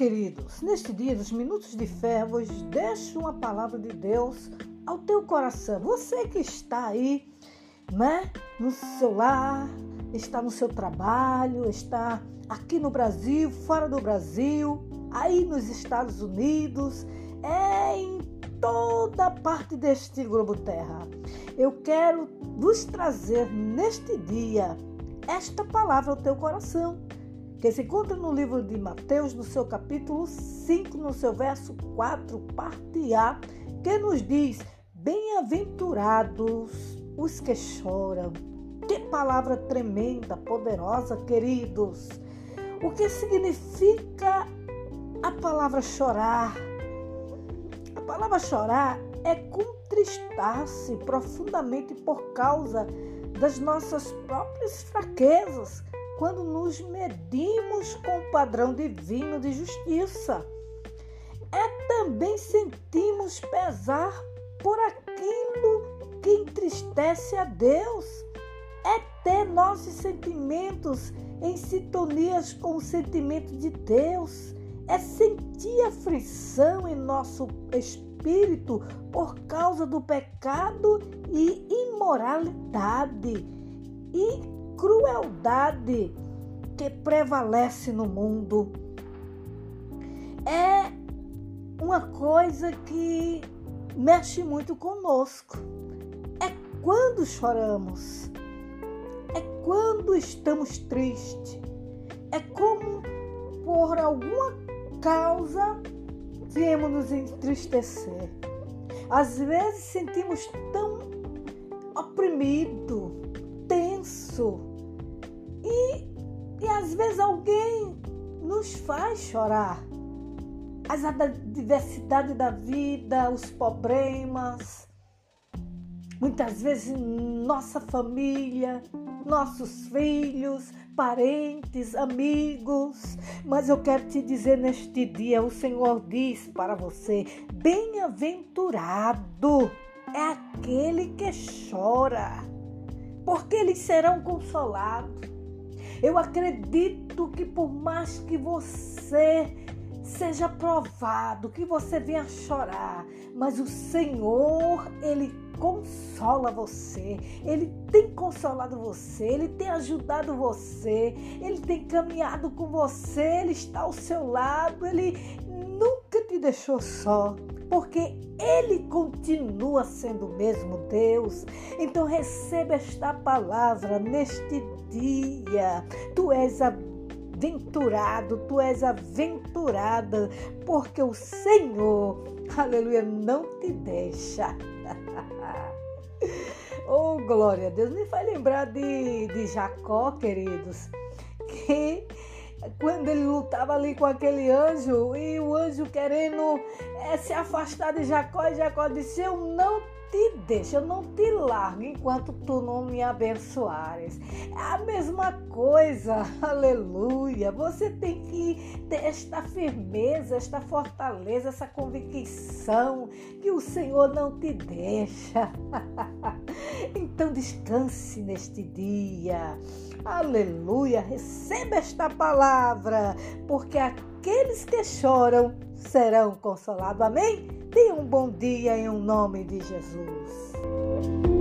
queridos, neste dia dos minutos de fé, vos deixo uma palavra de Deus ao teu coração. Você que está aí, né, no seu lar, está no seu trabalho, está aqui no Brasil, fora do Brasil, aí nos Estados Unidos, é em toda parte deste globo terra. Eu quero vos trazer neste dia esta palavra ao teu coração que se encontra no livro de Mateus, no seu capítulo 5, no seu verso 4, parte A, que nos diz: Bem-aventurados os que choram. Que palavra tremenda, poderosa, queridos. O que significa a palavra chorar? A palavra chorar é contristar-se profundamente por causa das nossas próprias fraquezas quando nos medimos com o padrão divino de justiça. É também sentimos pesar por aquilo que entristece a Deus. É ter nossos sentimentos em sintonias com o sentimento de Deus. É sentir aflição em nosso espírito por causa do pecado e imoralidade. E crueldade que prevalece no mundo. É uma coisa que mexe muito conosco. É quando choramos. É quando estamos tristes. É como por alguma causa viemos nos entristecer. Às vezes sentimos tão oprimido, tenso, e às vezes alguém nos faz chorar. As adversidades da vida, os problemas, muitas vezes nossa família, nossos filhos, parentes, amigos. Mas eu quero te dizer neste dia: o Senhor diz para você: bem-aventurado é aquele que chora, porque eles serão consolados. Eu acredito que por mais que você seja provado, que você venha chorar, mas o Senhor, ele consola você, ele tem consolado você, ele tem ajudado você, ele tem caminhado com você, ele está ao seu lado, ele nunca te deixou só porque Ele continua sendo o mesmo Deus. Então receba esta palavra neste dia. Tu és aventurado, tu és aventurada, porque o Senhor, aleluia, não te deixa. oh, glória a Deus. Me faz lembrar de, de Jacó, queridos, que quando ele lutava ali com aquele anjo e o anjo querendo é, se afastar de Jacó, e Jacó disse: Eu não te deixo, eu não te largo enquanto tu não me abençoares. É a mesma coisa, aleluia. Você tem que ter esta firmeza, esta fortaleza, essa convicção que o Senhor não te deixa. então descanse neste dia. Aleluia. Receba esta palavra, porque aqueles que choram serão consolados. Amém? Tenha um bom dia em um nome de Jesus.